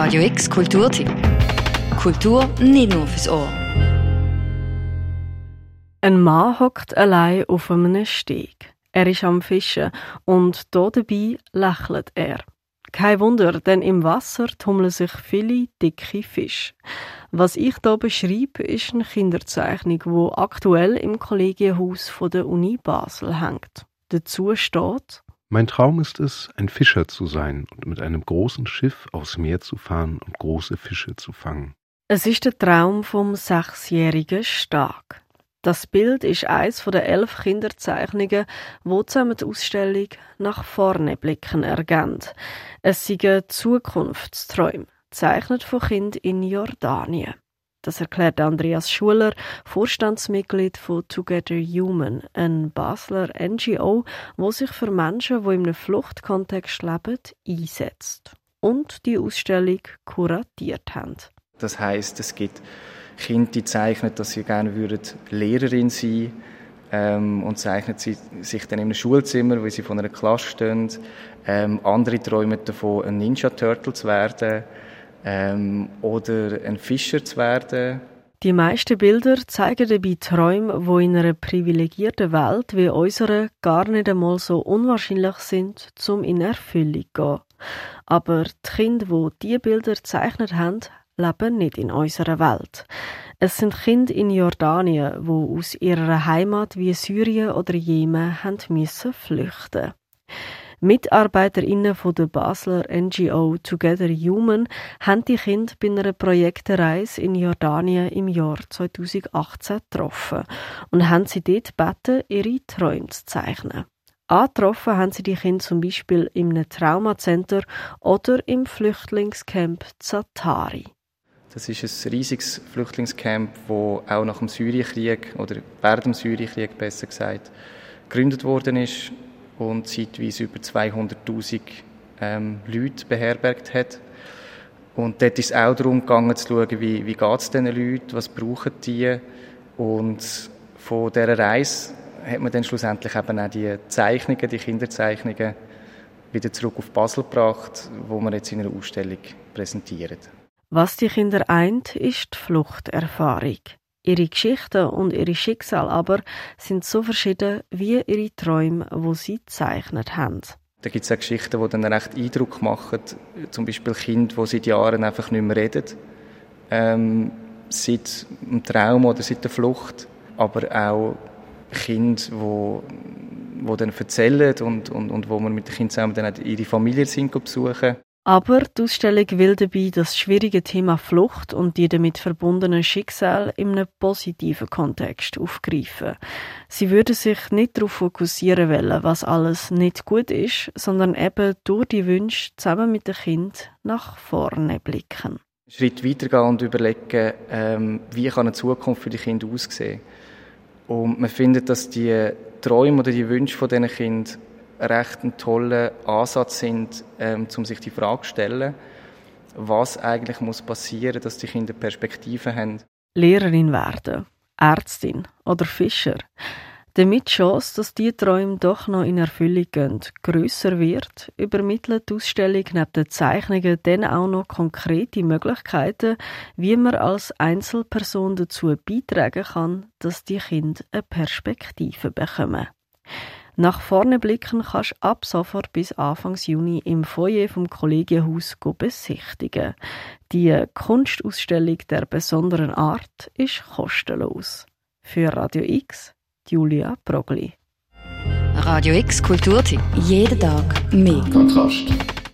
Radio X Kulturtipp. Kultur nicht nur fürs Ohr. Ein Mann hockt allein auf einem Steg. Er ist am Fischen und dabei lächelt er. Kein Wunder, denn im Wasser tummeln sich viele dicke Fische. Was ich hier beschreibe, ist eine Kinderzeichnung, die aktuell im Kollegienhaus der Uni Basel hängt. Dazu steht, mein Traum ist es, ein Fischer zu sein und mit einem großen Schiff aufs Meer zu fahren und große Fische zu fangen. Es ist der Traum vom sechsjährigen Stark. Das Bild ist eins der elf Kinderzeichnungen, wo zusammen die Ausstellung nach vorne blicken ergeben. Es sind Zukunftsträume, zeichnet von Kindern in Jordanien. Das erklärt Andreas Schuler, Vorstandsmitglied von Together Human, ein Basler NGO, wo sich für Menschen, die in einem Fluchtkontext leben, einsetzt und die Ausstellung kuratiert haben. Das heißt, es gibt Kinder, die zeichnen, dass sie gerne würden Lehrerin sein ähm, und zeichnen sie sich dann in einem Schulzimmer, wo sie von einer Klasse stehen. Ähm, andere träumen davon, ein Ninja Turtle zu werden ähm, oder ein Fischer zu werden. Die meisten Bilder zeigen dabei Träume, wo in einer privilegierten Welt wie unserer gar nicht einmal so unwahrscheinlich sind, zum in Erfüllung zu gehen. Aber die Kinder, die diese Bilder gezeichnet haben, leben nicht in unserer Welt. Es sind Kinder in Jordanien, die aus ihrer Heimat wie Syrien oder Jemen haben müssen flüchten. MitarbeiterInnen von der Basler NGO Together Human haben die Kinder bei einer Projektreise in Jordanien im Jahr 2018 getroffen und haben sie dort gebeten, ihre Träume zu zeichnen. Angetroffen haben sie die Kinder zum Beispiel im Traumacenter oder im Flüchtlingscamp Zatari. Das ist ein riesiges Flüchtlingscamp, das auch nach dem Syrienkrieg oder während dem Syrienkrieg besser gesagt gegründet worden ist und zeitweise über 200.000 ähm, Leute beherbergt hat. Und dort ist es auch darum gegangen, zu schauen, wie, wie geht es diesen Leuten, was brauchen die. Und von dieser Reise hat man dann schlussendlich eben auch die Zeichnungen, die Kinderzeichnungen, wieder zurück auf Basel gebracht, wo man jetzt in einer Ausstellung präsentiert. Was die Kinder eint, ist die Fluchterfahrung. Ihre Geschichten und ihre Schicksale aber sind so verschieden wie ihre Träume, wo sie gezeichnet haben. Da gibt es auch Geschichten, die dann recht Eindruck machen. Zum Beispiel Kinder, die seit Jahren einfach nicht mehr reden. Ähm, seit dem Traum oder seit der Flucht. Aber auch Kinder, die, die dann erzählen und, und, und wo man mit den Kindern zusammen dann ihre Familie sind besuchen. Aber die Ausstellung will dabei das schwierige Thema Flucht und die damit verbundenen Schicksale in einem positiven Kontext aufgreifen. Sie würde sich nicht darauf fokussieren wollen, was alles nicht gut ist, sondern eben durch die Wünsche zusammen mit dem Kind nach vorne blicken. Schritt weitergehen und überlegen, ähm, wie kann eine Zukunft für die Kinder aussehen. Und man findet, dass die Träume oder die Wünsche von diesen recht ein toller Ansatz sind, ähm, um sich die Frage zu stellen, was eigentlich muss passieren, dass die Kinder Perspektiven haben. Lehrerin werden, Ärztin oder Fischer. Damit die Chance, dass diese Träume doch noch in Erfüllung gehen, grösser wird, übermittelt die Ausstellung neben den Zeichnungen dann auch noch konkrete Möglichkeiten, wie man als Einzelperson dazu beitragen kann, dass die Kinder eine Perspektive bekommen. Nach vorne blicken kannst du ab sofort bis Anfang Juni im Foyer vom Kollegienhaus besichtigen. Die Kunstausstellung der besonderen Art ist kostenlos. Für Radio X, Julia Progli. Radio X Kulturtipp. Jeden Tag mehr. Kontrast.